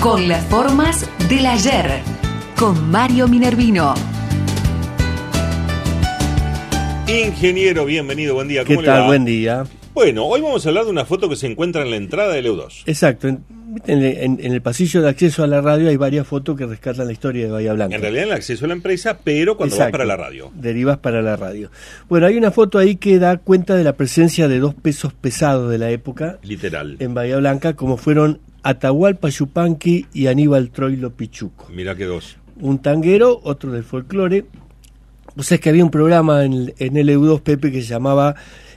Con las formas del ayer. Con Mario Minervino. Ingeniero, bienvenido, buen día. ¿Cómo ¿Qué le tal? va? Buen día. Bueno, hoy vamos a hablar de una foto que se encuentra en la entrada del EU2. Exacto. En, en- en el pasillo de acceso a la radio hay varias fotos que rescatan la historia de Bahía Blanca. En realidad el acceso a la empresa, pero cuando vas para la radio. Derivas para la radio. Bueno, hay una foto ahí que da cuenta de la presencia de dos pesos pesados de la época Literal. en Bahía Blanca, como fueron Atahualpa Yupanqui y Aníbal Troilo Pichuco. Mira que dos. Un tanguero, otro del folclore. O sea, es que había un programa en, en el EU2 Pepe que se llamaba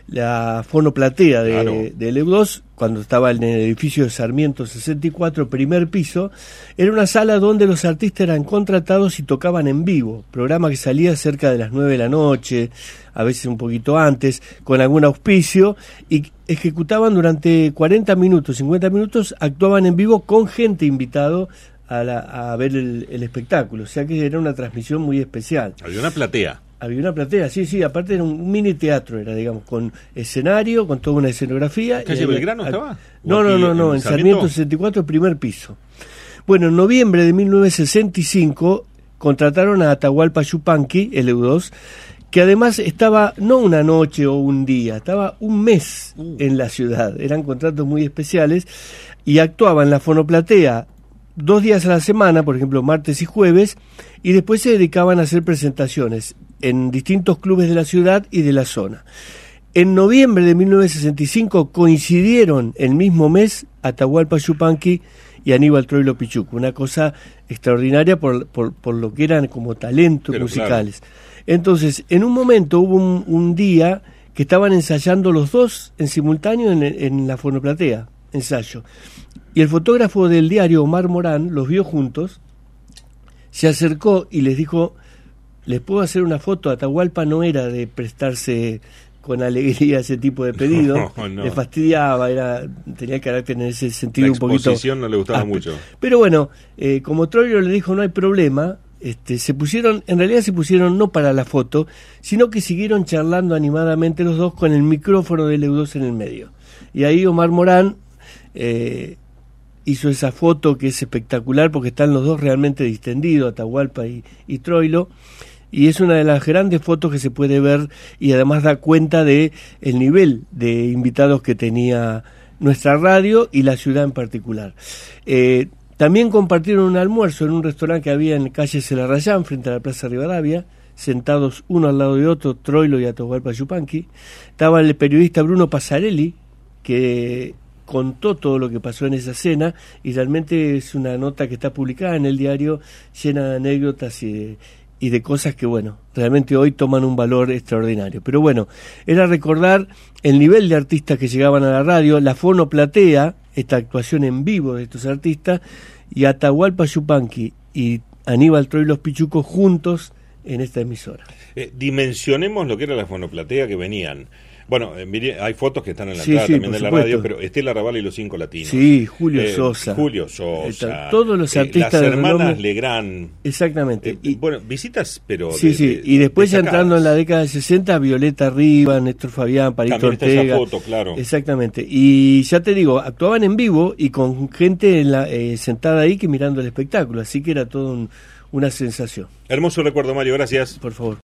la Fonoplatea de, Claro. del EU2, cuando estaba en el edificio de Sarmiento 64, primer piso. Era una sala donde los artistas eran contratados y tocaban en vivo. Programa que salía cerca de las 9 de la noche, a veces un poquito antes, con algún auspicio, y ejecutaban durante 40 minutos, 50 minutos, actuaban en vivo con gente invitado a, la- a ver el, el espectáculo. O sea que era una transmisión muy especial. Había una platea. Había una platea, sí, sí, aparte era un mini teatro, era, digamos, con escenario, con toda una escenografía. ¿Calle Belgrano estaba? No, ¿O no, no, no, en en Sarmiento? Sarmiento 64, primer piso. Bueno, en noviembre de 1965 contrataron a Atahualpa Yupanqui, el EU2, que además estaba no una noche o un día, estaba un mes Uh. en la ciudad. Eran contratos muy especiales y actuaba en la fonoplatea dos días a la semana, por ejemplo, martes y jueves, y después se dedicaban a hacer presentaciones en distintos clubes de la ciudad y de la zona. En noviembre de 1965 coincidieron el mismo mes Atahualpa Yupanqui y Aníbal Troilo Pichuco, una cosa extraordinaria por, por, por lo que eran como talentos Pero musicales. Entonces, en un momento hubo un, un día que estaban ensayando los dos en simultáneo en, en la fonoplatea, ensayo. Y el fotógrafo del diario, Omar Morán, los vio juntos, se acercó y les dijo, ¿les puedo hacer una foto? Atahualpa no era de prestarse con alegría a ese tipo de pedido, No, no. le fastidiaba, era, tenía carácter en ese sentido La un poquito... exposición no le gustaba áspero. mucho. Pero bueno, eh, como Troilo le dijo no hay problema, este, se pusieron, en realidad se pusieron no para la foto, sino que siguieron charlando animadamente los dos con el micrófono del EU2 en el medio. Y ahí Omar Morán eh, hizo esa foto que es espectacular porque están los dos realmente distendidos, Atahualpa y, Troilo. Y es una de las grandes fotos que se puede ver y además da cuenta de el nivel de invitados que tenía nuestra radio y la ciudad en particular. Eh, también compartieron un almuerzo en un restaurante que había en calle Celarrayán, frente a la Plaza Rivadavia, sentados uno al lado de otro, Troilo y Atahualpa Yupanqui. Estaba el periodista Bruno Pasarelli, que contó todo lo que pasó en esa cena y realmente es una nota que está publicada en el diario llena de anécdotas y de, y de cosas que, bueno, realmente hoy toman un valor extraordinario. Pero bueno, era recordar el nivel de artistas que llegaban a la radio, la fonoplatea, esta actuación en vivo de estos artistas, y Atahualpa Yupanqui y Aníbal Troilos Pichuco juntos en esta emisora. Eh, dimensionemos lo que era la fonoplatea que venían. Bueno, eh, mire, hay fotos que están en la Sí, entrada sí, también de la radio, pero Estela Raval y los cinco latinos. Sí, Julio Eh, Sosa. Julio Sosa. Todos los eh, artistas Las hermanas. Legrand. Exactamente. Y- bueno, visitas, pero. Sí, de- sí, de- y después ya entrando en la década de 60, Violeta Riva, Néstor Fabián, También está esa Ortega. foto, claro. Exactamente. Y ya te digo, actuaban en vivo y con gente en la, eh, sentada ahí que mirando el espectáculo, así que era todo un- una sensación. Hermoso recuerdo, Mario, gracias. Por favor.